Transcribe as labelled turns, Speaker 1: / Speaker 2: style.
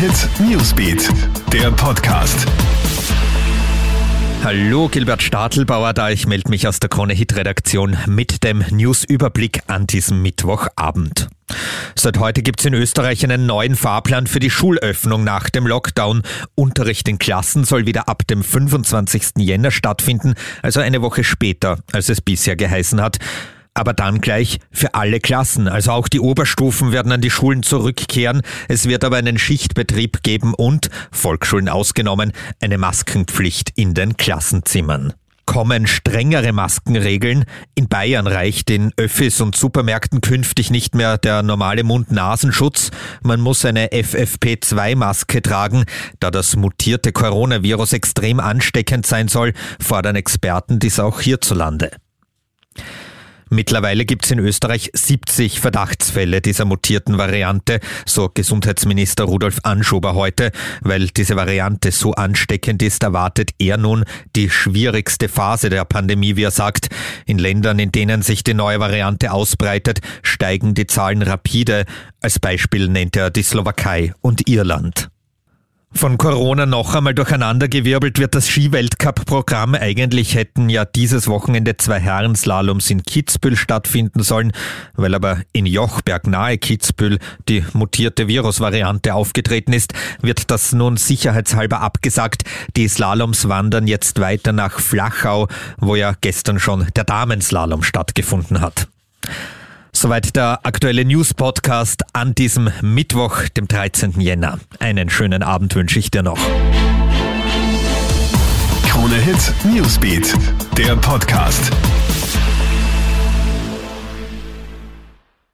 Speaker 1: Hit Newsbeat, der Podcast.
Speaker 2: Hallo, Gilbert Stadelbauer da. Ich melde mich aus der Krone Hit Redaktion mit dem Newsüberblick an diesem Mittwochabend. Seit heute gibt es in Österreich einen neuen Fahrplan für die Schulöffnung nach dem Lockdown. Unterricht in Klassen soll wieder ab dem 25. Jänner stattfinden, also eine Woche später, als es bisher geheißen hat aber dann gleich für alle Klassen. Also auch die Oberstufen werden an die Schulen zurückkehren. Es wird aber einen Schichtbetrieb geben und, Volksschulen ausgenommen, eine Maskenpflicht in den Klassenzimmern kommen strengere Maskenregeln. In Bayern reicht in Öffis und Supermärkten künftig nicht mehr der normale Mund-Nasenschutz. Man muss eine FFP2-Maske tragen. Da das mutierte Coronavirus extrem ansteckend sein soll, fordern Experten dies auch hierzulande. Mittlerweile gibt es in Österreich 70 Verdachtsfälle dieser mutierten Variante, so Gesundheitsminister Rudolf Anschober heute. Weil diese Variante so ansteckend ist, erwartet er nun die schwierigste Phase der Pandemie, wie er sagt. In Ländern, in denen sich die neue Variante ausbreitet, steigen die Zahlen rapide. Als Beispiel nennt er die Slowakei und Irland. Von Corona noch einmal durcheinandergewirbelt wird das Skiweltcup-Programm. Eigentlich hätten ja dieses Wochenende zwei Herrenslaloms in Kitzbühel stattfinden sollen, weil aber in Jochberg nahe Kitzbühel die mutierte Virusvariante aufgetreten ist, wird das nun sicherheitshalber abgesagt. Die Slaloms wandern jetzt weiter nach Flachau, wo ja gestern schon der Damenslalom stattgefunden hat. Soweit der aktuelle News-Podcast an diesem Mittwoch, dem 13. Jänner. Einen schönen Abend wünsche ich dir noch.
Speaker 1: Krone Hit Newsbeat, der Podcast.